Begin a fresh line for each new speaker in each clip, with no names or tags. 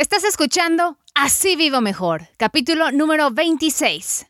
Estás escuchando Así Vivo Mejor, capítulo número 26.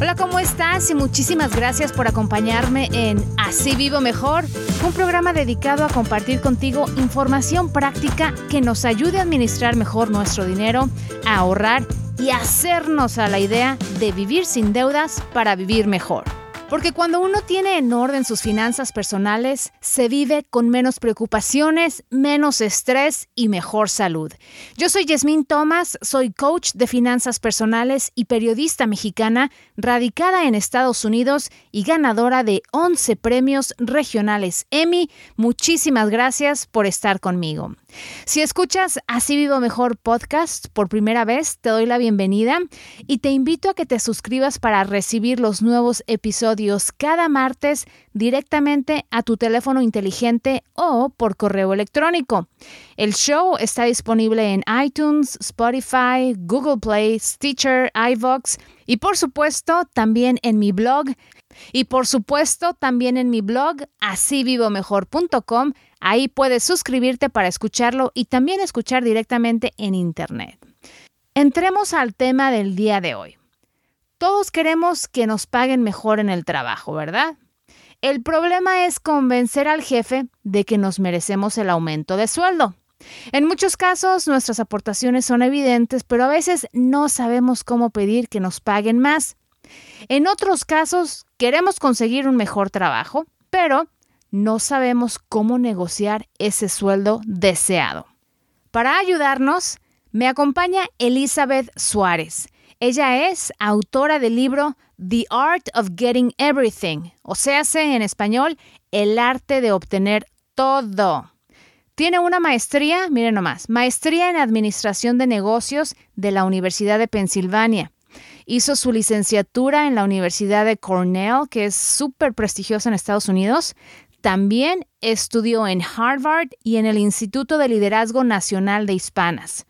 Hola, ¿cómo estás? Y muchísimas gracias por acompañarme en Así Vivo Mejor, un programa dedicado a compartir contigo información práctica que nos ayude a administrar mejor nuestro dinero, a ahorrar y hacernos a la idea de vivir sin deudas para vivir mejor. Porque cuando uno tiene en orden sus finanzas personales, se vive con menos preocupaciones, menos estrés y mejor salud. Yo soy Yasmín Thomas, soy coach de finanzas personales y periodista mexicana radicada en Estados Unidos y ganadora de 11 premios regionales Emmy. Muchísimas gracias por estar conmigo. Si escuchas Así Vivo Mejor podcast por primera vez, te doy la bienvenida y te invito a que te suscribas para recibir los nuevos episodios cada martes directamente a tu teléfono inteligente o por correo electrónico. El show está disponible en iTunes, Spotify, Google Play, Stitcher, iVox y por supuesto también en mi blog y por supuesto también en mi blog asívivomejor.com Ahí puedes suscribirte para escucharlo y también escuchar directamente en Internet. Entremos al tema del día de hoy. Todos queremos que nos paguen mejor en el trabajo, ¿verdad? El problema es convencer al jefe de que nos merecemos el aumento de sueldo. En muchos casos nuestras aportaciones son evidentes, pero a veces no sabemos cómo pedir que nos paguen más. En otros casos queremos conseguir un mejor trabajo, pero no sabemos cómo negociar ese sueldo deseado. Para ayudarnos, me acompaña Elizabeth Suárez. Ella es autora del libro The Art of Getting Everything, o sea, en español, el arte de obtener todo. Tiene una maestría, miren nomás, maestría en Administración de Negocios de la Universidad de Pensilvania. Hizo su licenciatura en la Universidad de Cornell, que es súper prestigiosa en Estados Unidos. También estudió en Harvard y en el Instituto de Liderazgo Nacional de Hispanas,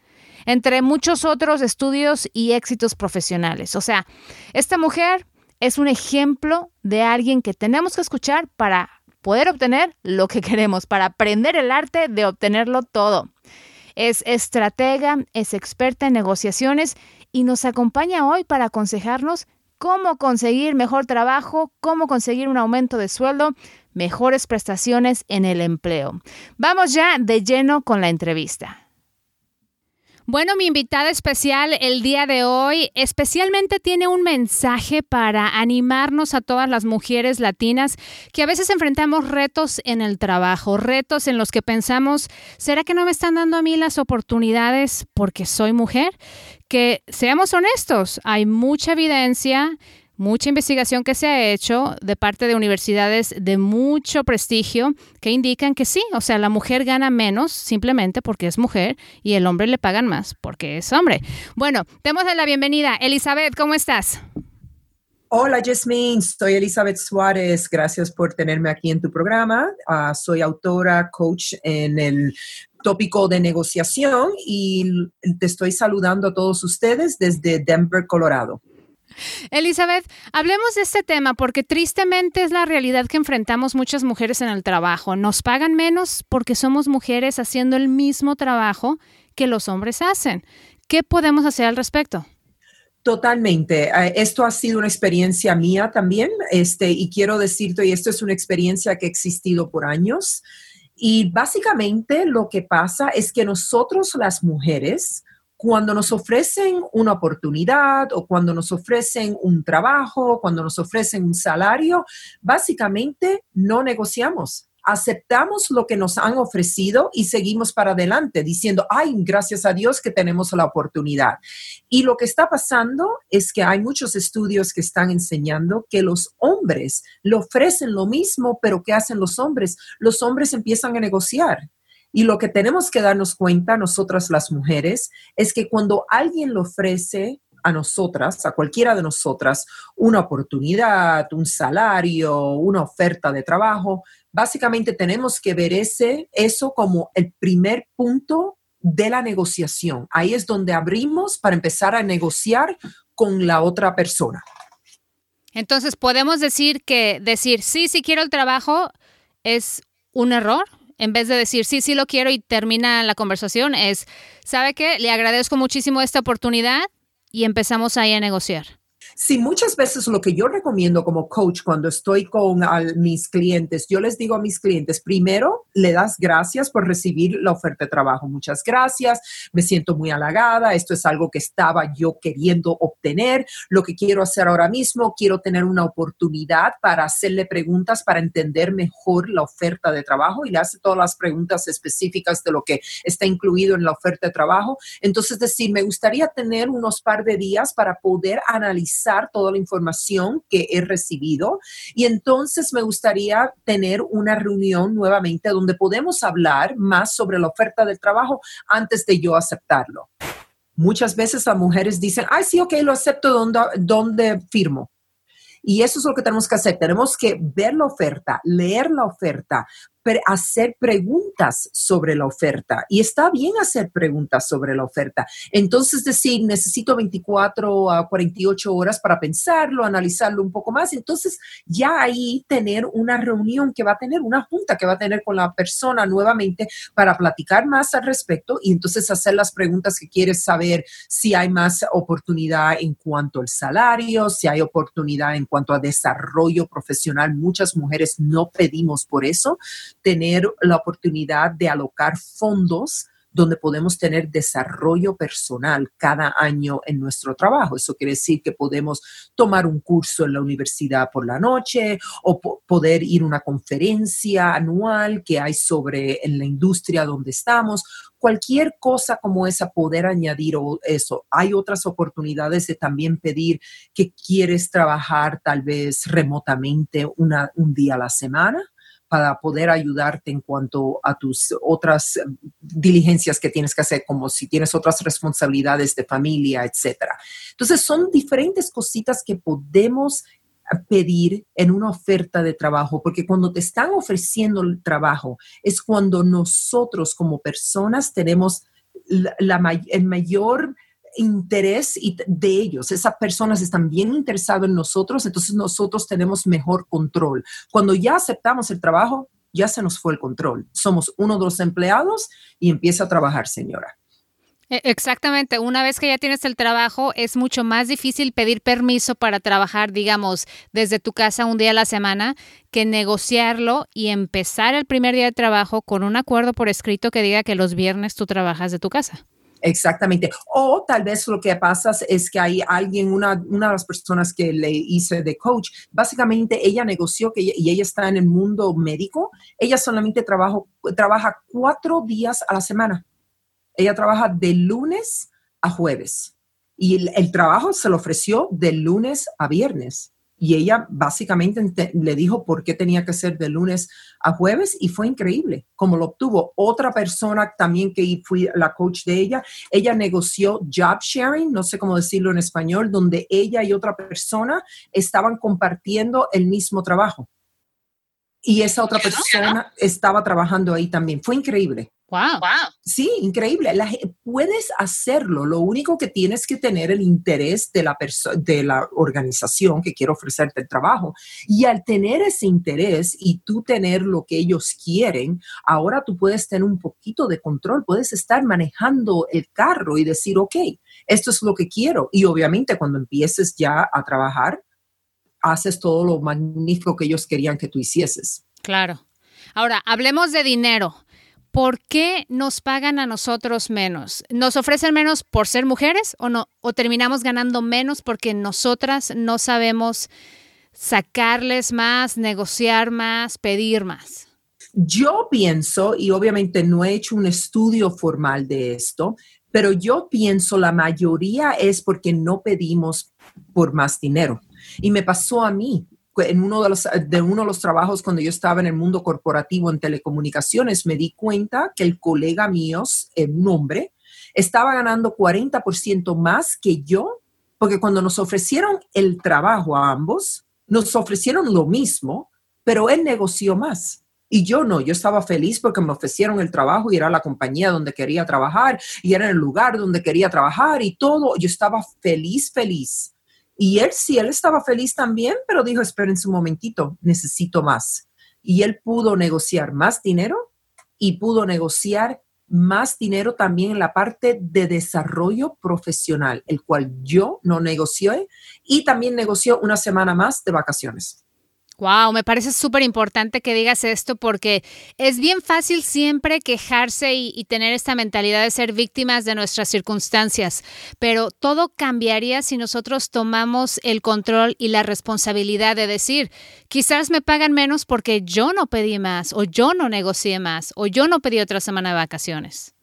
entre muchos otros estudios y éxitos profesionales. O sea, esta mujer es un ejemplo de alguien que tenemos que escuchar para poder obtener lo que queremos, para aprender el arte de obtenerlo todo. Es estratega, es experta en negociaciones y nos acompaña hoy para aconsejarnos cómo conseguir mejor trabajo, cómo conseguir un aumento de sueldo, mejores prestaciones en el empleo. Vamos ya de lleno con la entrevista. Bueno, mi invitada especial el día de hoy especialmente tiene un mensaje para animarnos a todas las mujeres latinas que a veces enfrentamos retos en el trabajo, retos en los que pensamos, ¿será que no me están dando a mí las oportunidades porque soy mujer? Que seamos honestos, hay mucha evidencia mucha investigación que se ha hecho de parte de universidades de mucho prestigio que indican que sí, o sea, la mujer gana menos simplemente porque es mujer y el hombre le pagan más porque es hombre. Bueno, démosle la bienvenida. Elizabeth, ¿cómo estás?
Hola, Jasmine. Soy Elizabeth Suárez. Gracias por tenerme aquí en tu programa. Ah, soy autora, coach en el tópico de negociación y te estoy saludando a todos ustedes desde Denver, Colorado.
Elizabeth, hablemos de este tema porque tristemente es la realidad que enfrentamos muchas mujeres en el trabajo. Nos pagan menos porque somos mujeres haciendo el mismo trabajo que los hombres hacen. ¿Qué podemos hacer al respecto?
Totalmente. Eh, esto ha sido una experiencia mía también, este, y quiero decirte, y esto es una experiencia que ha existido por años. Y básicamente lo que pasa es que nosotros las mujeres cuando nos ofrecen una oportunidad o cuando nos ofrecen un trabajo, cuando nos ofrecen un salario, básicamente no negociamos. Aceptamos lo que nos han ofrecido y seguimos para adelante diciendo, ay, gracias a Dios que tenemos la oportunidad. Y lo que está pasando es que hay muchos estudios que están enseñando que los hombres le ofrecen lo mismo, pero ¿qué hacen los hombres? Los hombres empiezan a negociar y lo que tenemos que darnos cuenta nosotras las mujeres es que cuando alguien le ofrece a nosotras, a cualquiera de nosotras, una oportunidad, un salario, una oferta de trabajo, básicamente tenemos que ver ese, eso como el primer punto de la negociación. Ahí es donde abrimos para empezar a negociar con la otra persona.
Entonces, podemos decir que decir sí, sí quiero el trabajo es un error. En vez de decir sí, sí lo quiero y termina la conversación, es, ¿sabe qué? Le agradezco muchísimo esta oportunidad y empezamos ahí a negociar.
Sí, muchas veces lo que yo recomiendo como coach cuando estoy con mis clientes, yo les digo a mis clientes, primero le das gracias por recibir la oferta de trabajo. Muchas gracias, me siento muy halagada, esto es algo que estaba yo queriendo obtener. Lo que quiero hacer ahora mismo, quiero tener una oportunidad para hacerle preguntas para entender mejor la oferta de trabajo y le hace todas las preguntas específicas de lo que está incluido en la oferta de trabajo. Entonces, decir, me gustaría tener unos par de días para poder analizar toda la información que he recibido y entonces me gustaría tener una reunión nuevamente donde podemos hablar más sobre la oferta del trabajo antes de yo aceptarlo. Muchas veces las mujeres dicen, ay, sí, ok, lo acepto, ¿dónde, dónde firmo? Y eso es lo que tenemos que hacer. Tenemos que ver la oferta, leer la oferta, hacer preguntas sobre la oferta. Y está bien hacer preguntas sobre la oferta. Entonces, decir, necesito 24 a 48 horas para pensarlo, analizarlo un poco más. Entonces, ya ahí tener una reunión que va a tener, una junta que va a tener con la persona nuevamente para platicar más al respecto y entonces hacer las preguntas que quieres saber si hay más oportunidad en cuanto al salario, si hay oportunidad en cuanto a desarrollo profesional. Muchas mujeres no pedimos por eso tener la oportunidad de alocar fondos donde podemos tener desarrollo personal cada año en nuestro trabajo. Eso quiere decir que podemos tomar un curso en la universidad por la noche o poder ir a una conferencia anual que hay sobre en la industria donde estamos. Cualquier cosa como esa, poder añadir eso. Hay otras oportunidades de también pedir que quieres trabajar tal vez remotamente una, un día a la semana para poder ayudarte en cuanto a tus otras diligencias que tienes que hacer, como si tienes otras responsabilidades de familia, etcétera. Entonces, son diferentes cositas que podemos pedir en una oferta de trabajo, porque cuando te están ofreciendo el trabajo es cuando nosotros como personas tenemos la, el mayor interés de ellos. Esas personas están bien interesadas en nosotros, entonces nosotros tenemos mejor control. Cuando ya aceptamos el trabajo, ya se nos fue el control. Somos uno de los empleados y empieza a trabajar, señora.
E, exactamente, una vez que ya tienes el trabajo, es mucho más difícil pedir permiso para trabajar, digamos, desde tu casa un día a la semana, que negociarlo y empezar el primer día de trabajo con un acuerdo por escrito que diga que los viernes tú trabajas de tu casa.
Exactamente. O tal vez lo que pasa es que hay alguien, una, una de las personas que le hice de coach, básicamente ella negoció que y ella está en el mundo médico, ella solamente trabajo, trabaja cuatro días a la semana. Ella trabaja de lunes a jueves y el, el trabajo se lo ofreció de lunes a viernes. Y ella básicamente le dijo por qué tenía que ser de lunes a jueves y fue increíble como lo obtuvo. Otra persona también que fui la coach de ella, ella negoció job sharing, no sé cómo decirlo en español, donde ella y otra persona estaban compartiendo el mismo trabajo. Y esa otra persona estaba trabajando ahí también. Fue increíble.
Wow.
Sí, increíble. puedes hacerlo. Lo único que tienes que tener el interés de la, de la organización que quiere ofrecerte el trabajo. Y al tener ese interés y tú tener lo que ellos quieren, ahora tú puedes tener un poquito de control. Puedes estar manejando el carro y decir, ok, esto es lo que quiero. Y obviamente cuando empieces ya a trabajar, haces todo lo magnífico que ellos querían que tú hicieses.
Claro. Ahora, hablemos de dinero. ¿Por qué nos pagan a nosotros menos? ¿Nos ofrecen menos por ser mujeres o no? ¿O terminamos ganando menos porque nosotras no sabemos sacarles más, negociar más, pedir más?
Yo pienso, y obviamente no he hecho un estudio formal de esto, pero yo pienso la mayoría es porque no pedimos por más dinero. Y me pasó a mí en uno de los, de uno de los trabajos cuando yo estaba en el mundo corporativo en telecomunicaciones, me di cuenta que el colega mío, un hombre, estaba ganando 40% más que yo, porque cuando nos ofrecieron el trabajo a ambos, nos ofrecieron lo mismo, pero él negoció más. Y yo no, yo estaba feliz porque me ofrecieron el trabajo y era la compañía donde quería trabajar y era el lugar donde quería trabajar y todo. Yo estaba feliz, feliz. Y él sí, él estaba feliz también, pero dijo, esperen un momentito, necesito más. Y él pudo negociar más dinero y pudo negociar más dinero también en la parte de desarrollo profesional, el cual yo no negocié y también negoció una semana más de vacaciones.
Wow, me parece súper importante que digas esto porque es bien fácil siempre quejarse y, tener esta mentalidad de ser víctimas de nuestras circunstancias, pero todo cambiaría si nosotros tomamos el control y la responsabilidad de decir, quizás me pagan menos porque yo no pedí más o yo no negocié más o yo no pedí otra semana de vacaciones.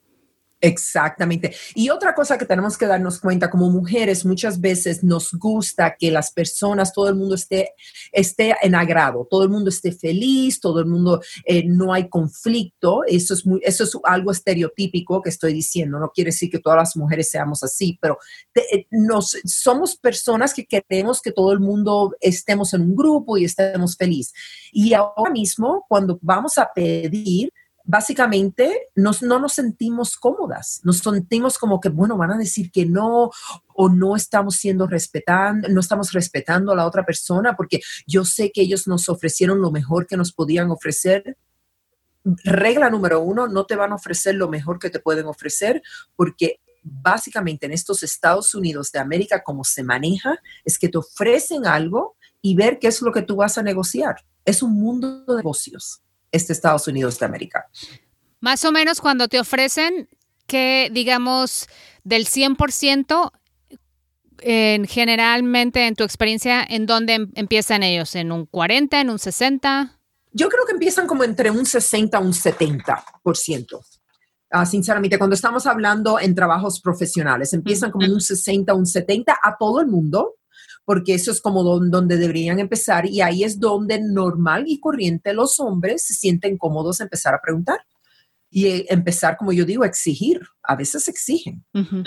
Exactamente. Y otra cosa que tenemos que darnos cuenta como mujeres, muchas veces nos gusta que las personas, todo el mundo esté, esté en agrado, todo el mundo esté feliz, todo el mundo, eh, no hay conflicto. Eso es, muy, eso es algo estereotípico que estoy diciendo. No quiere decir que todas las mujeres seamos así, pero eh, nos, somos personas que queremos que todo el mundo estemos en un grupo y estemos feliz. Y ahora mismo, cuando vamos a pedir, básicamente nos, no nos sentimos cómodas, nos sentimos como que, bueno, van a decir que no o no estamos siendo respetando, no estamos respetando a la otra persona porque yo sé que ellos nos ofrecieron lo mejor que nos podían ofrecer. Regla número uno, no te van a ofrecer lo mejor que te pueden ofrecer porque básicamente en estos Estados Unidos de América, como se maneja, es que te ofrecen algo y ver qué es lo que tú vas a negociar. Es un mundo de negocios este Estados Unidos de América.
Más o menos cuando te ofrecen que, digamos, del 100%, en, generalmente en tu experiencia, ¿en dónde em, empiezan ellos? ¿En un 40, en un 60?
Yo creo que empiezan como entre un 60 a un 70%. Ah, sinceramente, cuando estamos hablando en trabajos profesionales, empiezan como en un 60, un 70 a todo el mundo, porque eso es como donde deberían empezar y ahí es donde normal y corriente los hombres se sienten cómodos empezar a preguntar y eh, empezar, como yo digo, a exigir. A veces exigen.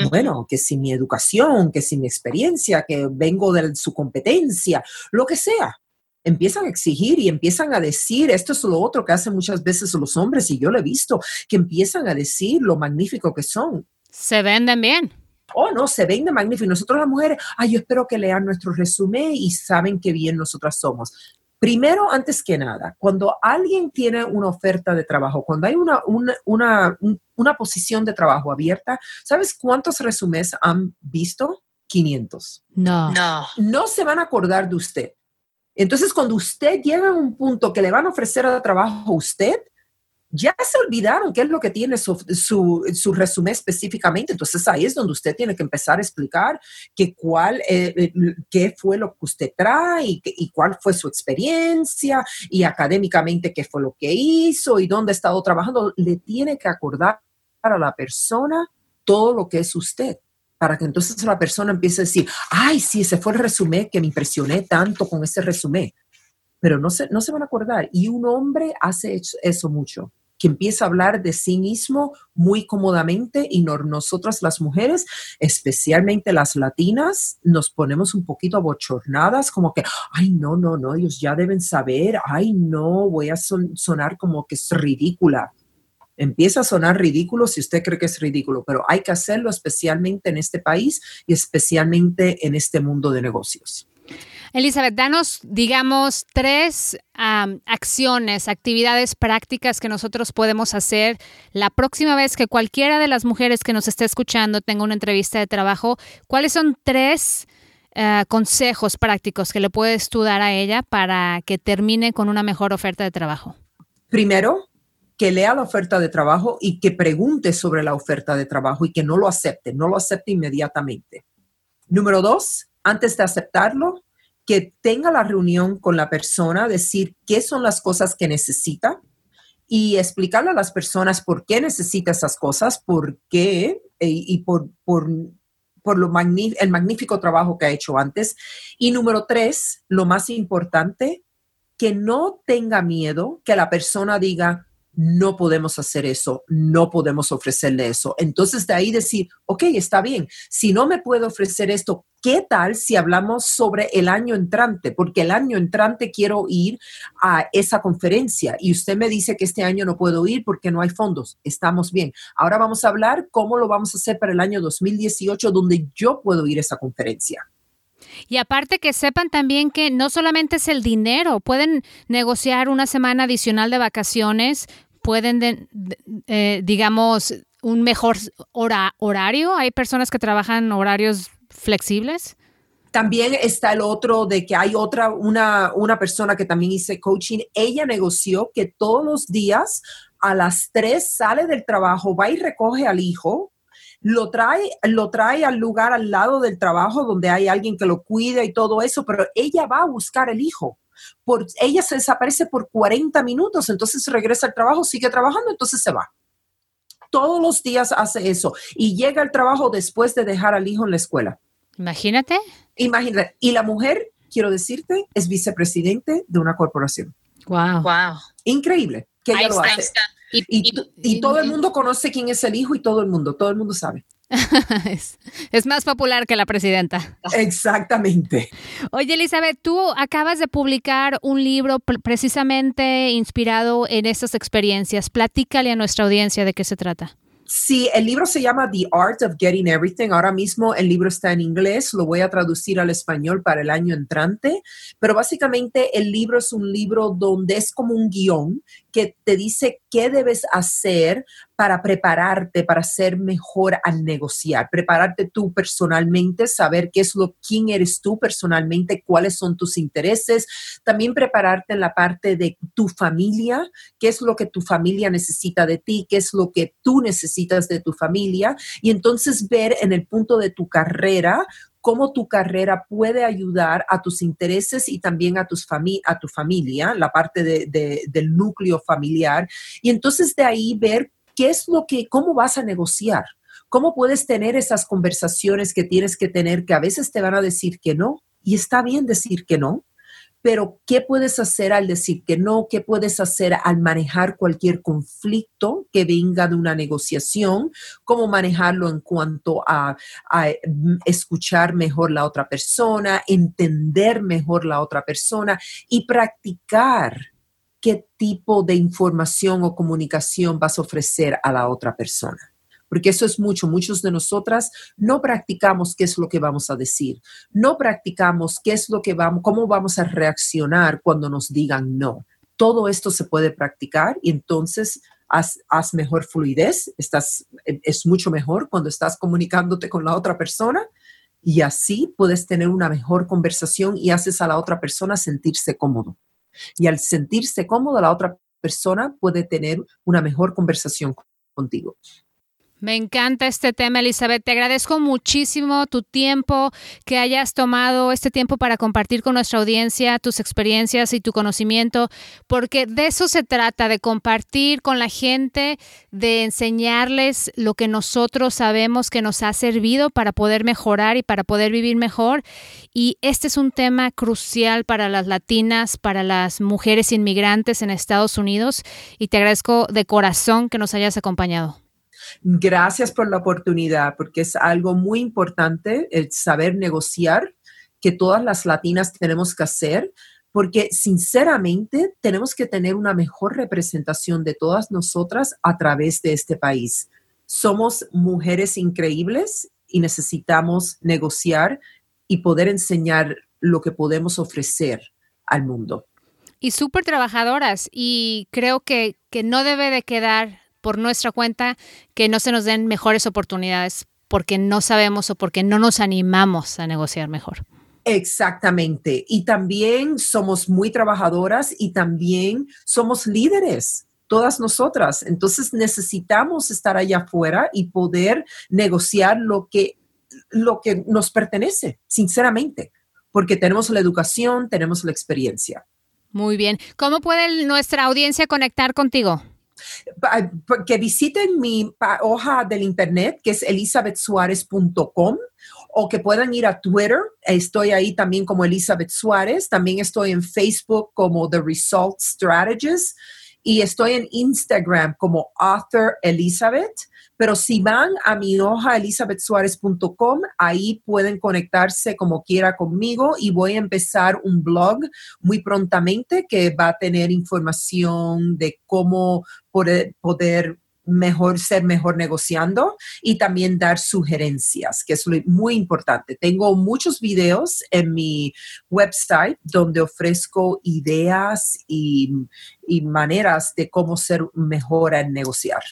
Bueno, que si mi educación, que si mi experiencia, que vengo de su competencia, lo que sea. Empiezan a exigir y empiezan a decir, esto es lo otro que hacen muchas veces los hombres y yo lo he visto, que empiezan a decir lo magnífico que son.
Se venden bien
oh, no, se vende magnífico. Nosotros las mujeres, ay, yo espero que lean nuestro resumen y saben qué bien nosotras somos. Primero, antes que nada, cuando alguien tiene una oferta de trabajo, cuando hay una, una, una, posición de trabajo abierta, ¿sabes cuántos resúmenes han visto? 500.
No.
No. No se van a acordar de usted. Entonces, cuando usted llega a un punto que le van a ofrecer a trabajo a usted, ya se olvidaron qué es lo que tiene su, su, resumen específicamente. Entonces ahí es donde usted tiene que empezar a explicar que cuál, eh, eh, qué fue lo que usted trae y, y, cuál fue su experiencia y académicamente qué fue lo que hizo y dónde ha estado trabajando. Le tiene que acordar a la persona todo lo que es usted para que entonces la persona empiece a decir, ay, sí, ese fue el resumen que me impresioné tanto con ese resumen. Pero no se, no se van a acordar. Y un hombre hace eso mucho que empieza a hablar de sí mismo muy cómodamente y nosotras las mujeres, especialmente las latinas, nos ponemos un poquito abochornadas, como que, ay, no, no, no, ellos ya deben saber, ay, no, voy a sonar como que es ridícula. Empieza a sonar ridículo si usted cree que es ridículo, pero hay que hacerlo especialmente en este país y especialmente en este mundo de negocios.
Elizabeth, danos, digamos, tres acciones, actividades prácticas que nosotros podemos hacer la próxima vez que cualquiera de las mujeres que nos esté escuchando tenga una entrevista de trabajo. ¿Cuáles son tres eh, consejos prácticos que le puedes tú dar a ella para que termine con una mejor oferta de trabajo?
Primero, que lea la oferta de trabajo y que pregunte sobre la oferta de trabajo y que no lo acepte, no lo acepte inmediatamente. Número dos, antes de aceptarlo, que tenga la reunión con la persona, decir qué son las cosas que necesita y explicarle a las personas por qué necesita esas cosas, por qué eh, y, por, por, por lo el magnífico trabajo que ha hecho antes. Y número tres, lo más importante, que no tenga miedo que la persona diga, no podemos hacer eso, no podemos ofrecerle eso. Entonces de ahí decir, ok, está bien, si no me puedo ofrecer esto, ¿qué tal si hablamos sobre el año entrante? Porque el año entrante quiero ir a esa conferencia y usted me dice que este año no puedo ir porque no hay fondos. Estamos bien. Ahora vamos a hablar cómo lo vamos a hacer para el año 2018 donde yo puedo ir a esa conferencia.
Y aparte que sepan también que no solamente es el dinero, pueden negociar una semana adicional de vacaciones, pueden, eh, digamos, un mejor horario. Hay personas que trabajan horarios flexibles.
También está el otro de que hay otra, una, una persona que también hice coaching. Ella negoció que todos los días a las 3 sale del trabajo, va y recoge al hijo, lo trae, lo trae al lugar al lado del trabajo donde hay alguien que lo cuida y todo eso, pero ella va a buscar el hijo. Por, ella se desaparece por 40 minutos, entonces regresa al trabajo, sigue trabajando, entonces se va. Todos los días hace eso y llega al trabajo después de dejar al hijo en la escuela.
Imagínate.
Imagínate. Y la mujer, quiero decirte, es vicepresidente de una corporación.
Wow. Wow.
Increíble que ella lo hace. Y, todo el mundo conoce quién es el hijo y todo el mundo, todo el mundo sabe.
es, más popular que la presidenta.
Exactamente.
Oye, Elizabeth, tú acabas de publicar un libro precisamente inspirado en estas experiencias. Platícale a nuestra audiencia de qué se trata.
Sí, el libro se llama The Art of Getting Everything. Ahora mismo el libro está en inglés, lo voy a traducir al español para el año entrante, pero básicamente el libro es un libro donde es como un guion que te dice qué debes hacer para prepararte para ser mejor al negociar, prepararte tú personalmente, saber qué es lo, quién eres tú personalmente, cuáles son tus intereses, también prepararte en la parte de tu familia, qué es lo que tu familia necesita de ti, qué es lo que tú necesitas de tu familia, y entonces ver en el punto de tu carrera cómo tu carrera puede ayudar a tus intereses y también a, tus a tu familia, la parte del núcleo familiar. Y entonces de ahí ver qué es lo que, cómo vas a negociar. ¿Cómo puedes tener esas conversaciones que tienes que tener que a veces te van a decir que no? Y está bien decir que no, pero ¿qué puedes hacer al decir que no? ¿Qué puedes hacer al manejar cualquier conflicto que venga de una negociación? ¿Cómo manejarlo en cuanto a, a, escuchar mejor la otra persona, entender mejor la otra persona y practicar qué tipo de información o comunicación vas a ofrecer a la otra persona. Porque eso es mucho. Muchos de nosotras no practicamos qué es lo que vamos a decir. No practicamos qué es lo que vamos, cómo vamos a reaccionar cuando nos digan no. Todo esto se puede practicar y entonces haz, mejor fluidez. Estás, es mucho mejor cuando estás comunicándote con la otra persona y así puedes tener una mejor conversación y haces a la otra persona sentirse cómodo. Y al sentirse cómodo, la otra persona puede tener una mejor conversación contigo.
Me encanta este tema, Elizabeth. Te agradezco muchísimo tu tiempo, que hayas tomado este tiempo para compartir con nuestra audiencia tus experiencias y tu conocimiento, porque de eso se trata, de compartir con la gente, de enseñarles lo que nosotros sabemos que nos ha servido para poder mejorar y para poder vivir mejor. Y este es un tema crucial para las latinas, para las mujeres inmigrantes en Estados Unidos. Y te agradezco de corazón que nos hayas acompañado.
Gracias por la oportunidad, porque es algo muy importante el saber negociar que todas las latinas tenemos que hacer, porque sinceramente tenemos que tener una mejor representación de todas nosotras a través de este país. Somos mujeres increíbles y necesitamos negociar y poder enseñar lo que podemos ofrecer al mundo.
Y súper trabajadoras y creo que, que no debe de quedar por nuestra cuenta que no se nos den mejores oportunidades porque no sabemos o porque no nos animamos a negociar mejor.
Exactamente. Y también somos muy trabajadoras y también somos líderes, todas nosotras. Entonces necesitamos estar allá afuera y poder negociar lo que, lo que nos pertenece, sinceramente, porque tenemos la educación, tenemos la experiencia.
Muy bien. ¿Cómo puede nuestra audiencia conectar contigo?
Que visiten mi hoja del internet que es elizabethsuarez.com o que puedan ir a Twitter. Estoy ahí también como Elizabeth Suárez. También estoy en Facebook como The Result Strategist. y estoy en Instagram como author Elizabeth. Pero si van a mi hoja elizabethsuarez.com, ahí pueden conectarse como quiera conmigo y voy a empezar un blog muy prontamente que va a tener información de cómo poder, poder mejor ser mejor negociando y también dar sugerencias, que es muy importante. Tengo muchos videos en mi website donde ofrezco ideas y, y maneras de cómo ser mejor en negociar.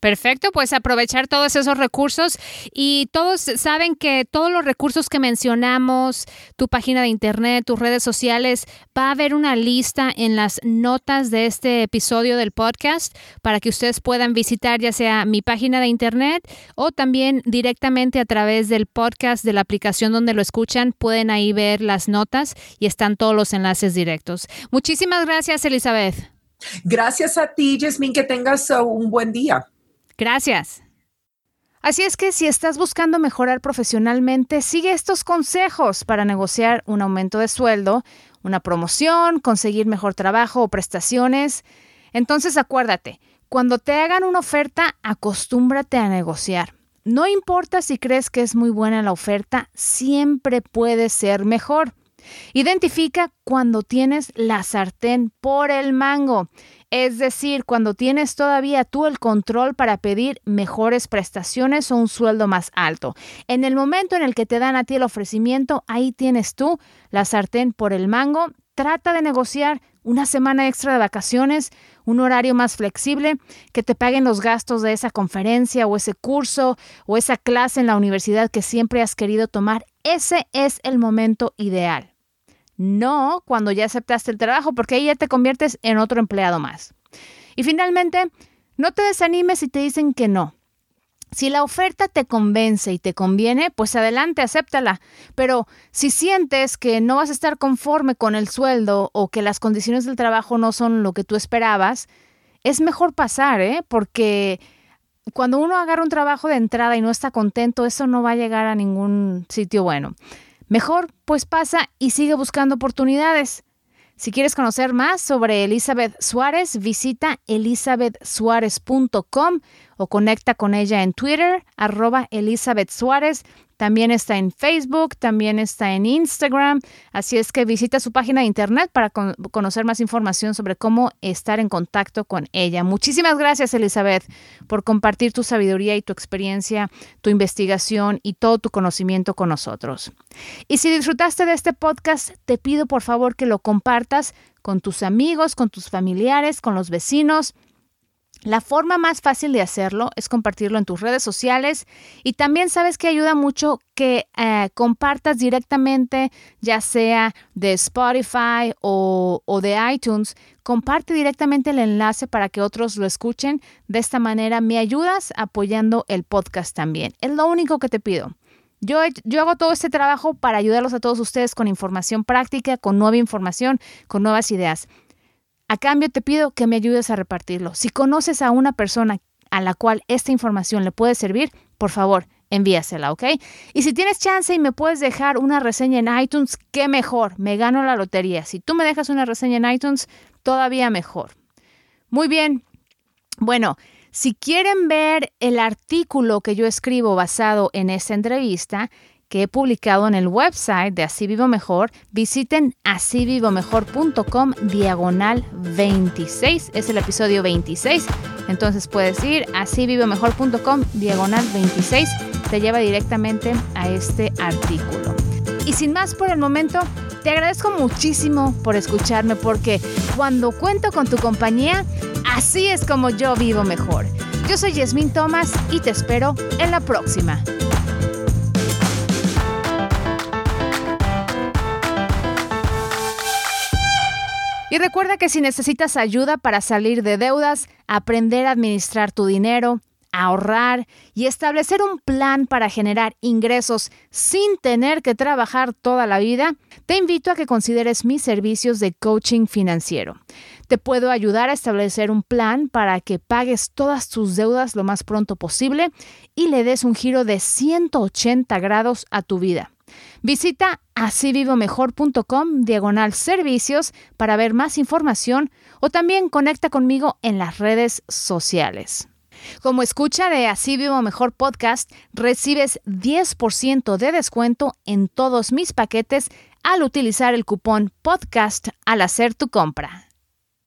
Perfecto, pues aprovechar todos esos recursos y todos saben que todos los recursos que mencionamos, tu página de internet, tus redes sociales, va a haber una lista en las notas de este episodio del podcast para que ustedes puedan visitar ya sea mi página de internet o también directamente a través del podcast de la aplicación donde lo escuchan, pueden ahí ver las notas y están todos los enlaces directos. Muchísimas gracias, Elizabeth.
Gracias a ti, Jasmine, que tengas uh, un buen día.
Gracias. Así es que si estás buscando mejorar profesionalmente, sigue estos consejos para negociar un aumento de sueldo, una promoción, conseguir mejor trabajo o prestaciones. Entonces acuérdate, cuando te hagan una oferta, acostúmbrate a negociar. No importa si crees que es muy buena la oferta, siempre puede ser mejor. Identifica cuando tienes la sartén por el mango es decir, cuando tienes todavía tú el control para pedir mejores prestaciones o un sueldo más alto. En el momento en el que te dan a ti el ofrecimiento, ahí tienes tú la sartén por el mango. Trata de negociar una semana extra de vacaciones, un horario más flexible, que te paguen los gastos de esa conferencia o ese curso o esa clase en la universidad que siempre has querido tomar. Ese es el momento ideal. No cuando ya aceptaste el trabajo, porque ahí ya te conviertes en otro empleado más. Y finalmente, no te desanimes si te dicen que no. Si la oferta te convence y te conviene, pues adelante, acéptala. Pero si sientes que no vas a estar conforme con el sueldo o que las condiciones del trabajo no son lo que tú esperabas, es mejor pasar, ¿eh? Porque cuando uno agarra un trabajo de entrada y no está contento, eso no va a llegar a ningún sitio bueno. Mejor, pues pasa y sigue buscando oportunidades. Si quieres conocer más sobre Elizabeth Suárez, visita elizabethsuárez.com o conecta con ella en Twitter, arroba Elizabeth Suárez. También está en Facebook, también está en Instagram. Así es que visita su página de internet para conocer más información sobre cómo estar en contacto con ella. Muchísimas gracias, Elizabeth, por compartir tu sabiduría y tu experiencia, tu investigación y todo tu conocimiento con nosotros. Y si disfrutaste de este podcast, te pido por favor que lo compartas con tus amigos, con tus familiares, con los vecinos la forma más fácil de hacerlo es compartirlo en tus redes sociales y también sabes que ayuda mucho que eh, compartas directamente, ya sea de Spotify o, o de iTunes, comparte directamente el enlace para que otros lo escuchen. De esta manera me ayudas apoyando el podcast también. Es lo único que te pido. Yo, yo, hago todo este trabajo para ayudarlos a todos ustedes con información práctica, con nueva información, con nuevas ideas. A cambio te pido que me ayudes a repartirlo. Si conoces a una persona a la cual esta información le puede servir, por favor, envíasela, ¿ok? Y si tienes chance y me puedes dejar una reseña en iTunes, qué mejor, me gano la lotería. Si tú me dejas una reseña en iTunes, todavía mejor. Muy bien. Bueno, si quieren ver el artículo que yo escribo basado en esta entrevista, que he publicado en el website de Así Vivo Mejor, visiten asívivomejor.com diagonal 26. Es el episodio 26. Entonces puedes ir asívivomejor.com diagonal 26. Te lleva directamente a este artículo. Y sin más por el momento, te agradezco muchísimo por escucharme porque cuando cuento con tu compañía, así es como yo vivo mejor. Yo soy Yasmín Thomas y te espero en la próxima. Y recuerda que si necesitas ayuda para salir de deudas, aprender a administrar tu dinero, ahorrar y establecer un plan para generar ingresos sin tener que trabajar toda la vida, te invito a que consideres mis servicios de coaching financiero. Te puedo ayudar a establecer un plan para que pagues todas tus deudas lo más pronto posible y le des un giro de 180 grados a tu vida. Visita asivivomejor.com diagonal servicios para ver más información o también conecta conmigo en las redes sociales. Como escucha de Así Vivo Mejor Podcast, recibes 10% de descuento en todos mis paquetes al utilizar el cupón podcast al hacer tu compra.